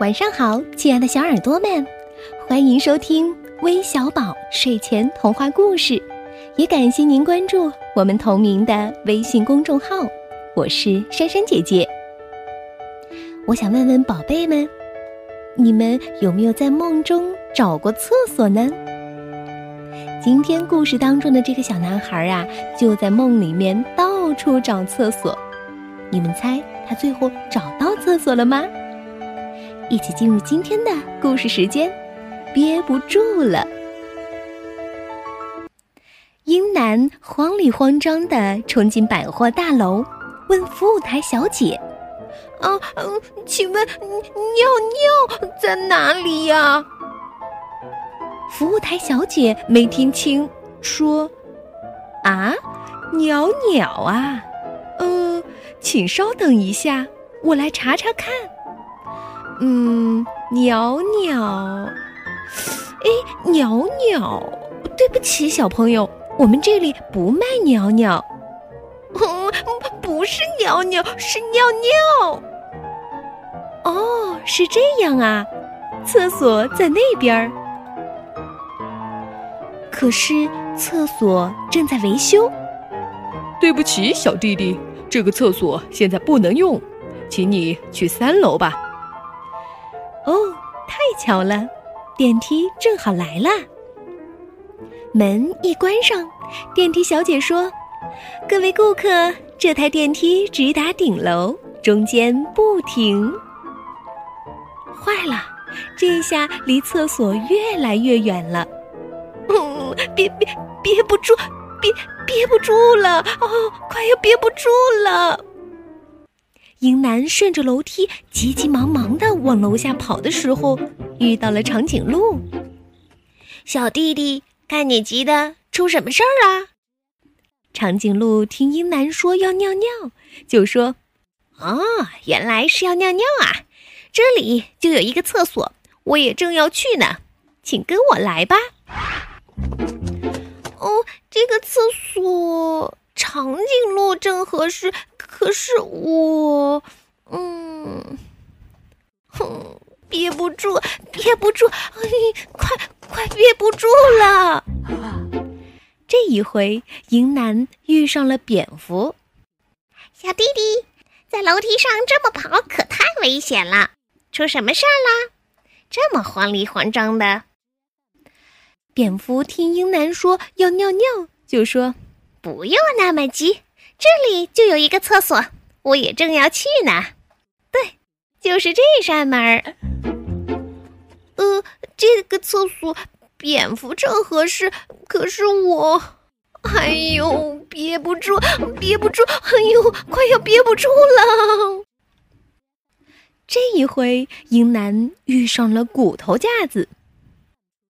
晚上好，亲爱的小耳朵们，欢迎收听微小宝睡前童话故事，也感谢您关注我们同名的微信公众号。我是珊珊姐姐。我想问问宝贝们，你们有没有在梦中找过厕所呢？今天故事当中的这个小男孩啊，就在梦里面到处找厕所。你们猜他最后找到厕所了吗？一起进入今天的故事时间，憋不住了。英男慌里慌张的冲进百货大楼，问服务台小姐：“啊，嗯，请问尿尿在哪里呀？”服务台小姐没听清，说：“啊，鸟鸟啊，呃，请稍等一下，我来查查看。”嗯，鸟鸟，哎，鸟鸟，对不起，小朋友，我们这里不卖鸟鸟。嗯，不是鸟鸟，是尿尿。哦，是这样啊，厕所在那边儿。可是厕所正在维修。对不起，小弟弟，这个厕所现在不能用，请你去三楼吧。哦，太巧了，电梯正好来了。门一关上，电梯小姐说：“各位顾客，这台电梯直达顶楼，中间不停。”坏了，这下离厕所越来越远了。嗯，憋憋憋不住，憋憋不住了！哦，快要憋不住了。英男顺着楼梯急急忙忙的往楼下跑的时候，遇到了长颈鹿。小弟弟，看你急的，出什么事儿了？长颈鹿听英男说要尿尿，就说：“哦，原来是要尿尿啊！这里就有一个厕所，我也正要去呢，请跟我来吧。”哦，这个厕所。长颈鹿正合适，可是我，嗯，哼，憋住，憋不住，哎，快快憋不住了！这一回，迎南遇上了蝙蝠。小弟弟，在楼梯上这么跑可太危险了，出什么事儿啦？这么慌里慌张的。蝙蝠听英男说要尿尿，就说。不用那么急，这里就有一个厕所，我也正要去呢。对，就是这扇门儿。这个厕所蝙蝠正合适，可是我，哎呦，憋不住，憋不住，哎呦，快要憋不住了。这一回，英男遇上了骨头架子，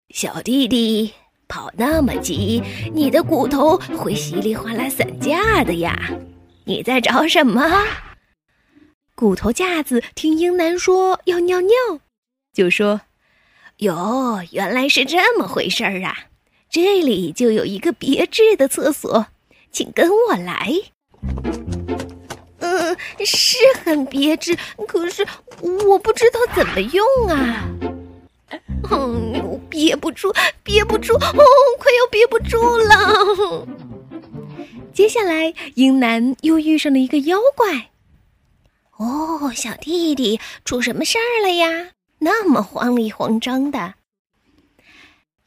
小弟弟。跑那么急，你的骨头会稀里哗啦散架的呀！你在找什么？骨头架子听英男说要尿尿，就说：“哟，原来是这么回事儿啊！这里就有一个别致的厕所，请跟我来。”嗯，是很别致，可是我不知道怎么用啊。嗯，憋不住，憋不住，哦，快要憋不住了。接下来，英男又遇上了一个妖怪。哦，小弟弟，出什么事儿了呀？那么慌里慌张的。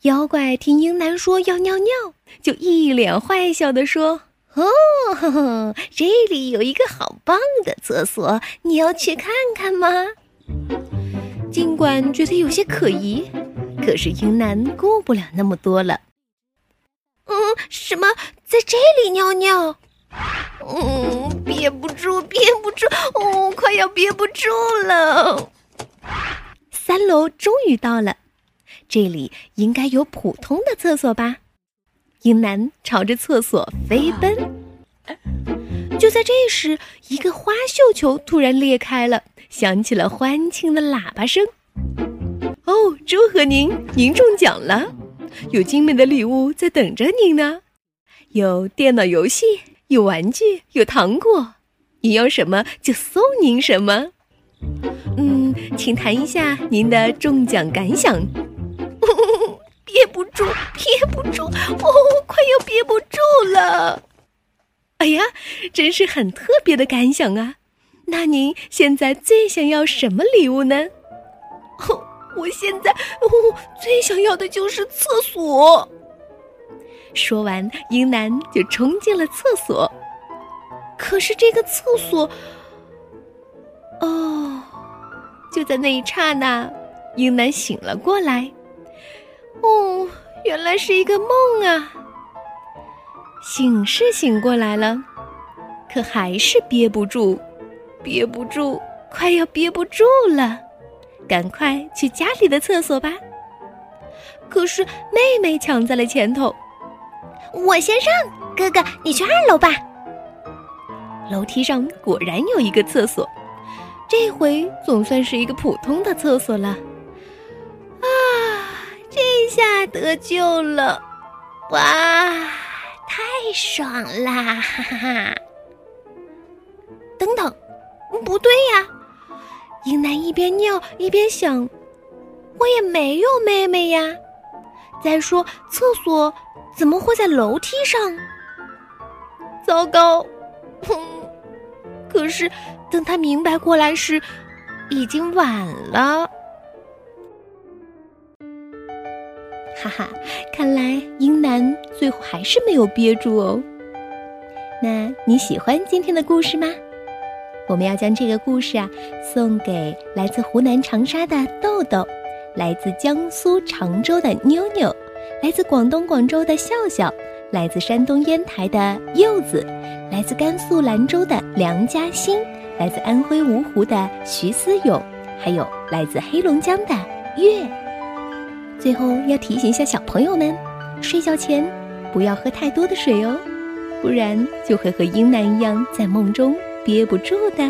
妖怪听英男说要尿尿，就一脸坏笑的说：“哦，这里有一个好棒的厕所，你要去看看吗？”尽管觉得有些可疑，可是英男顾不了那么多了。嗯，什么在这里尿尿？嗯，憋不住，憋不住，哦，快要憋不住了。三楼终于到了，这里应该有普通的厕所吧？英男朝着厕所飞奔。就在这时，一个花绣球突然裂开了。响起了欢庆的喇叭声。哦，祝贺您，您中奖了！有精美的礼物在等着您呢，有电脑游戏，有玩具，有糖果，你要什么就送您什么。嗯，请谈一下您的中奖感想。憋不住，憋不住，哦，快要憋不住了。哎呀，真是很特别的感想啊！那您现在最想要什么礼物呢？哦，我现在最想要的就是厕所。说完，英男就冲进了厕所。可是这个厕所，哦，就在那一刹那，英男醒了过来。哦，原来是一个梦啊！醒是醒过来了，可还是憋不住，憋不住，快要憋不住了。赶快去家里的厕所吧。可是妹妹抢在了前头，我先上，哥哥你去二楼吧。楼梯上果然有一个厕所，这回总算是一个普通的厕所了。啊，这下得救了！哇，太爽啦！哈哈哈。等等，不对呀，英男一边尿一边想，我也没有妹妹呀。再说，厕所怎么会在楼梯上？糟糕！哼。是，等他明白过来时，已经晚了。哈哈，看来英男最后还是没有憋住哦。那你喜欢今天的故事吗？我们要将这个故事啊送给来自湖南长沙的豆豆，来自江苏常州的妞妞，来自广东广州的笑笑，来自山东烟台的柚子。来自甘肃兰州的梁嘉欣，来自安徽芜湖的徐思勇，还有来自黑龙江的月。最后要提醒一下小朋友们，睡觉前不要喝太多的水哦，不然就会和英男一样在梦中憋不住的。